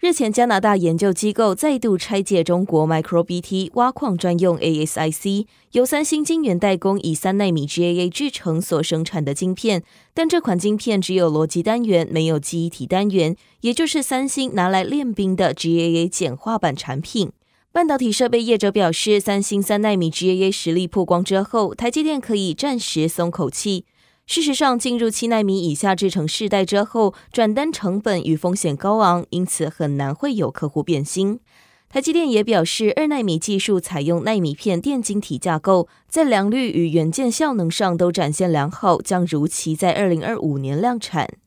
日前，加拿大研究机构再度拆解中国 MicroBT 挖矿专用 ASIC，由三星晶圆代工以三奈米 GAA 制程所生产的晶片，但这款晶片只有逻辑单元，没有记忆体单元，也就是三星拿来练兵的 GAA 简化版产品。半导体设备业者表示，三星三奈米 GAA 实力曝光之后，台积电可以暂时松口气。事实上，进入七纳米以下制程世代之后，转单成本与风险高昂，因此很难会有客户变心。台积电也表示，二纳米技术采用纳米片电晶体架构，在良率与元件效能上都展现良好，将如期在二零二五年量产。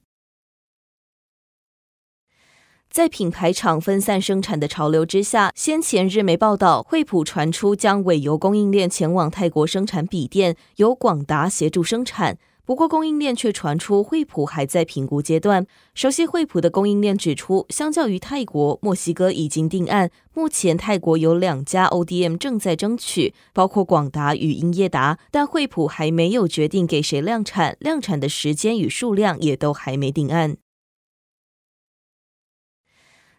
在品牌厂分散生产的潮流之下，先前日媒报道，惠普传出将委由供应链前往泰国生产笔电，由广达协助生产。不过，供应链却传出惠普还在评估阶段。熟悉惠普的供应链指出，相较于泰国，墨西哥已经定案。目前泰国有两家 ODM 正在争取，包括广达与英业达，但惠普还没有决定给谁量产，量产的时间与数量也都还没定案。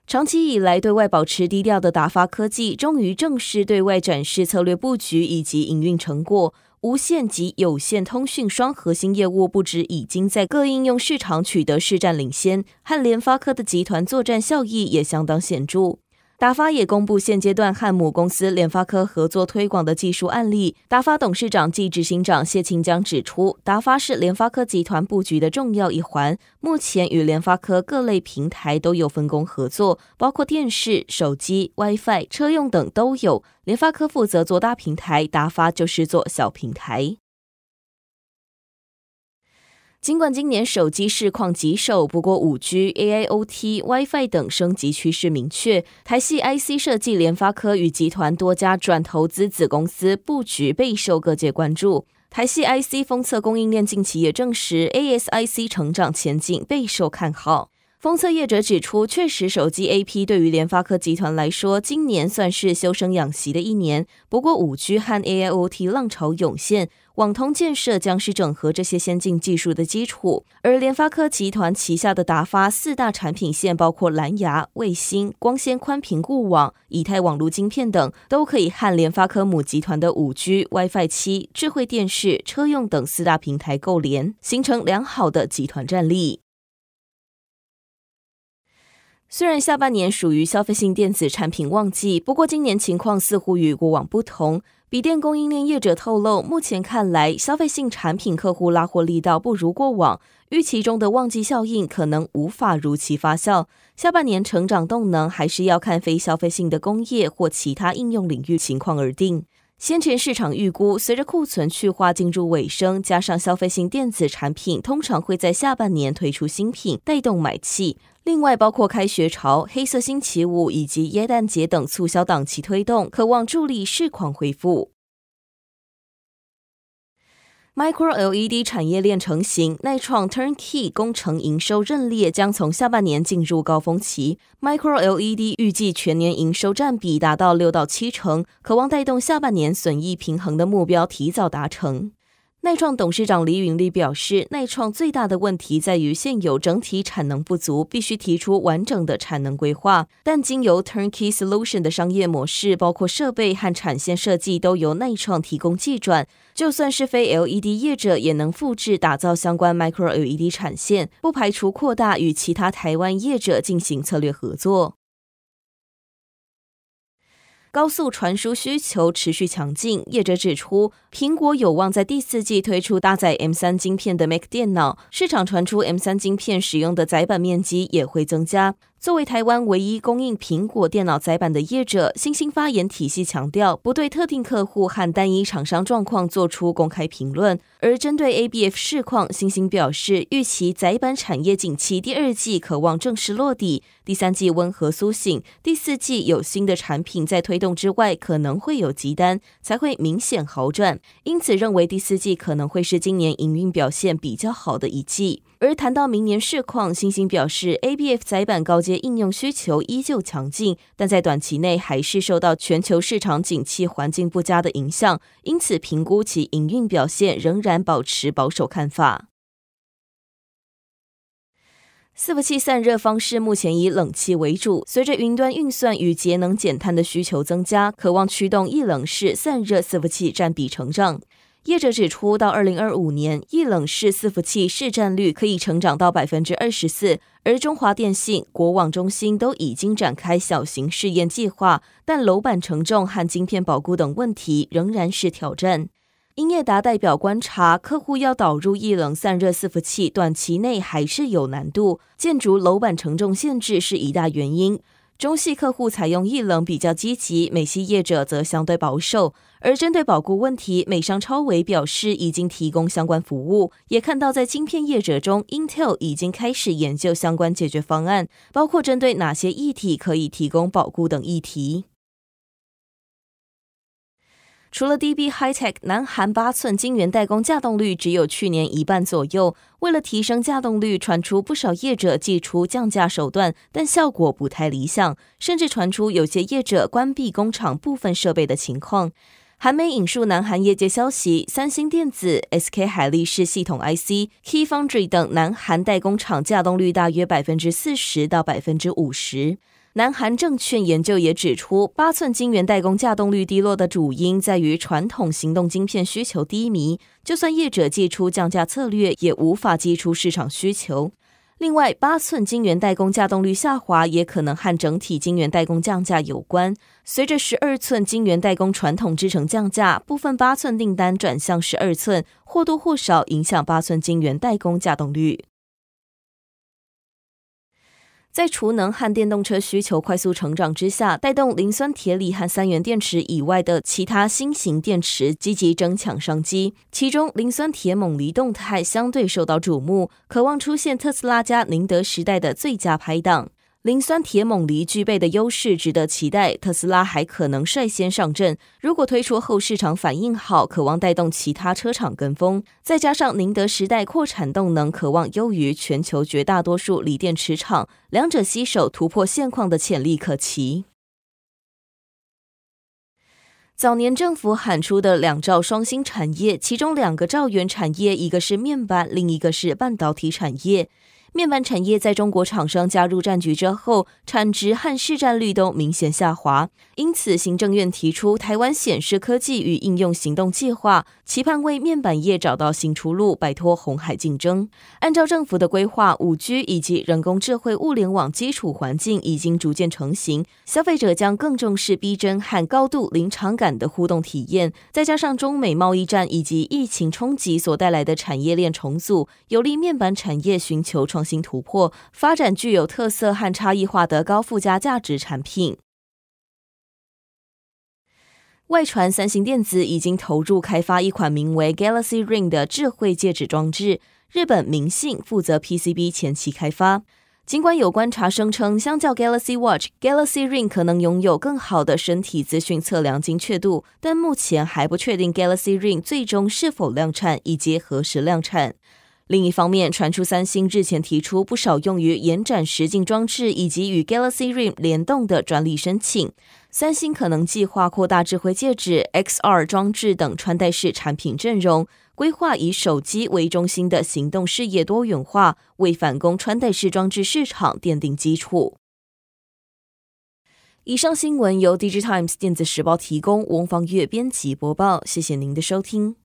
长期以来对外保持低调的达发科技，终于正式对外展示策略布局以及营运成果。无线及有线通讯双核心业务不止已经在各应用市场取得市占领先，和联发科的集团作战效益也相当显著。达发也公布现阶段和母公司联发科合作推广的技术案例。达发董事长暨执行长谢清江指出，达发是联发科集团布局的重要一环，目前与联发科各类平台都有分工合作，包括电视、手机、WiFi、车用等都有。联发科负责做大平台，达发就是做小平台。尽管今年手机市况棘手，不过五 G、AIoT、WiFi 等升级趋势明确。台系 IC 设计联发科与集团多家转投资子公司布局备受各界关注。台系 IC 封测供应链近期也证实，ASIC 成长前景备受看好。封测业者指出，确实手机 AP 对于联发科集团来说，今年算是休生养息的一年。不过五 G 和 AIoT 浪潮涌现。网通建设将是整合这些先进技术的基础，而联发科集团旗下的达发四大产品线，包括蓝牙、卫星、光纤宽频固网、以太网路晶片等，都可以和联发科母集团的五 G、WiFi 七、智慧电视、车用等四大平台构联，形成良好的集团战力。虽然下半年属于消费性电子产品旺季，不过今年情况似乎与过往不同。笔电供应链业者透露，目前看来，消费性产品客户拉货力道不如过往，预期中的旺季效应可能无法如期发酵。下半年成长动能还是要看非消费性的工业或其他应用领域情况而定。先前市场预估，随着库存去化进入尾声，加上消费性电子产品通常会在下半年推出新品，带动买气。另外，包括开学潮、黑色星期五以及耶诞节等促销档期推动，可望助力市况恢复。Micro LED 产业链成型，耐创 Turnkey 工程营收认列将从下半年进入高峰期。Micro LED 预计全年营收占比达到六到七成，可望带动下半年损益平衡的目标提早达成。錼创董事长李允利表示，錼创最大的问题在于现有整体产能不足，必须提出完整的产能规划。但经由 Turnkey Solution 的商业模式，包括设备和产线设计，都由錼创提供技转。就算是非 LED 业者，也能复制打造相关 Micro LED 产线，不排除扩大与其他台湾业者进行策略合作。高速传输需求持续强劲，业者指出，苹果有望在第四季推出搭载 M 三晶片的 Mac 电脑，市场传出 M 三晶片使用的载板面积也会增加。作为台湾唯一供应苹果电脑载板的业者，欣兴发言体系强调不对特定客户和单一厂商状况做出公开评论。而针对 ABF 市况，欣兴表示预期载板产业景气第二季可望正式落地，第三季温和苏醒，第四季有新的产品在推动之外，可能会有急单，才会明显好转。因此认为第四季可能会是今年营运表现比较好的一季。而谈到明年市况，欣兴表示，ABF 载板高阶应用需求依旧强劲，但在短期内还是受到全球市场景气环境不佳的影响，因此评估其营运表现仍然保持保守看法。伺服器散热方式目前以冷气为主，随着云端运算与节能减碳的需求增加，可望驱动液冷式散热伺服器占比成长。业者指出，到二零二五年，液冷式伺服器市占率可以成长到百分之二十四。而中华电信、国网中心都已经展开小型试验计划，但楼板承重和晶片保固等问题仍然是挑战。英业达代表观察，客户要导入液冷散热伺服器，短期内还是有难度，建筑楼板承重限制是一大原因。中系客户采用液冷比较积极，美系业者则相对保守。而针对保固问题，美商超微表示已经提供相关服务，也看到在晶片业者中，Intel 已经开始研究相关解决方案，包括针对哪些议题可以提供保固等议题。除了 DB Hi Tech 南韩八寸晶圆代工稼动率只有去年一半左右。为了提升稼动率，传出不少业者祭出降价手段，但效果不太理想，甚至传出有些业者关闭工厂部分设备的情况。韩媒引述南韩业界消息，三星电子、SK 海力士系统 IC、Key Foundry 等南韩代工厂稼动率大约百分之四十到百分之五十。南韩证券研究也指出，八寸晶圆代工价动率低落的主因在于传统行动晶片需求低迷，就算业者祭出降价策略，也无法击出市场需求。另外，八寸晶圆代工价动率下滑，也可能和整体晶圆代工降价有关。随着十二寸晶圆代工传统制程降价，部分八寸订单转向十二寸，或多或少影响八寸晶圆代工价动率。在储能和电动车需求快速成长之下，带动磷酸铁锂和三元电池以外的其他新型电池积极争抢商机。其中，磷酸铁锰锂动态相对受到瞩目，渴望出现特斯拉加宁德时代的最佳拍档。磷酸铁锰锂具备的优势值得期待，特斯拉还可能率先上阵。如果推出后市场反应好，可望带动其他车厂跟风。再加上宁德时代扩产动能可望优于全球绝大多数锂电池厂，两者携手突破现况的潜力可期。早年政府喊出的两兆双新产业，其中两个兆元产业，一个是面板，另一个是半导体产业。面板产业在中国厂商加入战局之后，产值和市占率都明显下滑。因此，行政院提出台湾显示科技与应用行动计划，期盼为面板业找到新出路，摆脱红海竞争。按照政府的规划，五 G 以及人工智慧物联网基础环境已经逐渐成型，消费者将更重视逼真和高度临场感的互动体验。再加上中美贸易战以及疫情冲击所带来的产业链重组，有利面板产业寻求创新突破，发展具有特色和差异化的高附加价值产品。外传三星电子已经投入开发一款名为 Galaxy Ring 的智慧戒指装置，日本明信负责 PCB 前期开发。尽管有观察声称，相较 Galaxy Watch，Galaxy Ring 可能拥有更好的身体资讯测量精确度，但目前还不确定 Galaxy Ring 最终是否量产以及何时量产。另一方面，传出三星日前提出不少用于延展实境装置以及与 Galaxy Ring 联动的专利申请。三星可能计划扩大智慧戒指、XR 装置等穿戴式产品阵容，规划以手机为中心的行动事业多元化，为反攻穿戴式装置市场奠定基础。以上新闻由 DigiTimes 电子时报提供，翁方月编辑播报，谢谢您的收听。